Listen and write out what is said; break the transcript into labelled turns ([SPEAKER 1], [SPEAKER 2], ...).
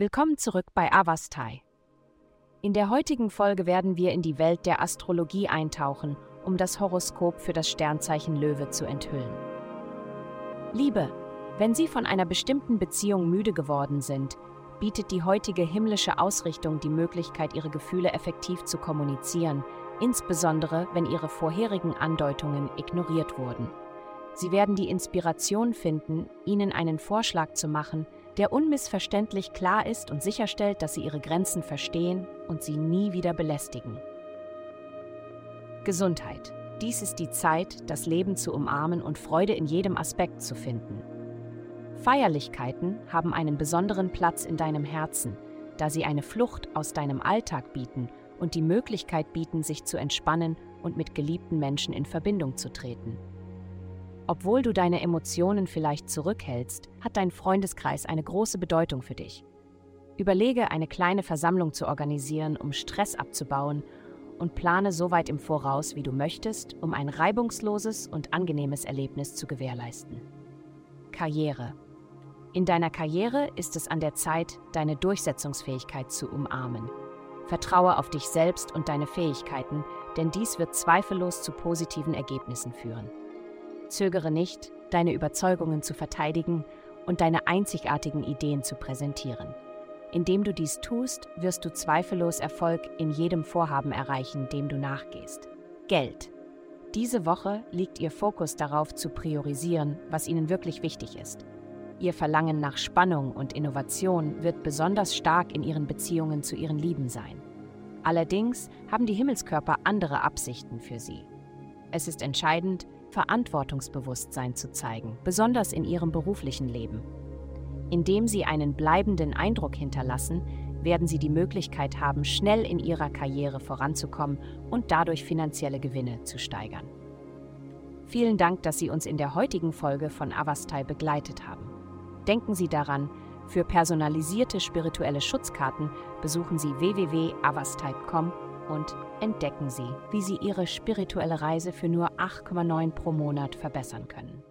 [SPEAKER 1] Willkommen zurück bei Avastai. In der heutigen Folge werden wir in die Welt der Astrologie eintauchen, um das Horoskop für das Sternzeichen Löwe zu enthüllen. Liebe, wenn Sie von einer bestimmten Beziehung müde geworden sind, bietet die heutige himmlische Ausrichtung die Möglichkeit, Ihre Gefühle effektiv zu kommunizieren, insbesondere wenn Ihre vorherigen Andeutungen ignoriert wurden. Sie werden die Inspiration finden, Ihnen einen Vorschlag zu machen, der unmissverständlich klar ist und sicherstellt, dass Sie Ihre Grenzen verstehen und sie nie wieder belästigen. Gesundheit. Dies ist die Zeit, das Leben zu umarmen und Freude in jedem Aspekt zu finden. Feierlichkeiten haben einen besonderen Platz in deinem Herzen, da sie eine Flucht aus deinem Alltag bieten und die Möglichkeit bieten, sich zu entspannen und mit geliebten Menschen in Verbindung zu treten. Obwohl du deine Emotionen vielleicht zurückhältst, hat dein Freundeskreis eine große Bedeutung für dich. Überlege, eine kleine Versammlung zu organisieren, um Stress abzubauen und plane so weit im Voraus, wie du möchtest, um ein reibungsloses und angenehmes Erlebnis zu gewährleisten. Karriere. In deiner Karriere ist es an der Zeit, deine Durchsetzungsfähigkeit zu umarmen. Vertraue auf dich selbst und deine Fähigkeiten, denn dies wird zweifellos zu positiven Ergebnissen führen. Zögere nicht, deine Überzeugungen zu verteidigen und deine einzigartigen Ideen zu präsentieren. Indem du dies tust, wirst du zweifellos Erfolg in jedem Vorhaben erreichen, dem du nachgehst. Geld. Diese Woche liegt Ihr Fokus darauf zu priorisieren, was Ihnen wirklich wichtig ist. Ihr Verlangen nach Spannung und Innovation wird besonders stark in Ihren Beziehungen zu Ihren Lieben sein. Allerdings haben die Himmelskörper andere Absichten für Sie. Es ist entscheidend, Verantwortungsbewusstsein zu zeigen, besonders in Ihrem beruflichen Leben. Indem Sie einen bleibenden Eindruck hinterlassen, werden Sie die Möglichkeit haben, schnell in Ihrer Karriere voranzukommen und dadurch finanzielle Gewinne zu steigern. Vielen Dank, dass Sie uns in der heutigen Folge von Avastai begleitet haben. Denken Sie daran, für personalisierte spirituelle Schutzkarten besuchen Sie www.avastype.com und entdecken Sie, wie Sie Ihre spirituelle Reise für nur 8,9 pro Monat verbessern können.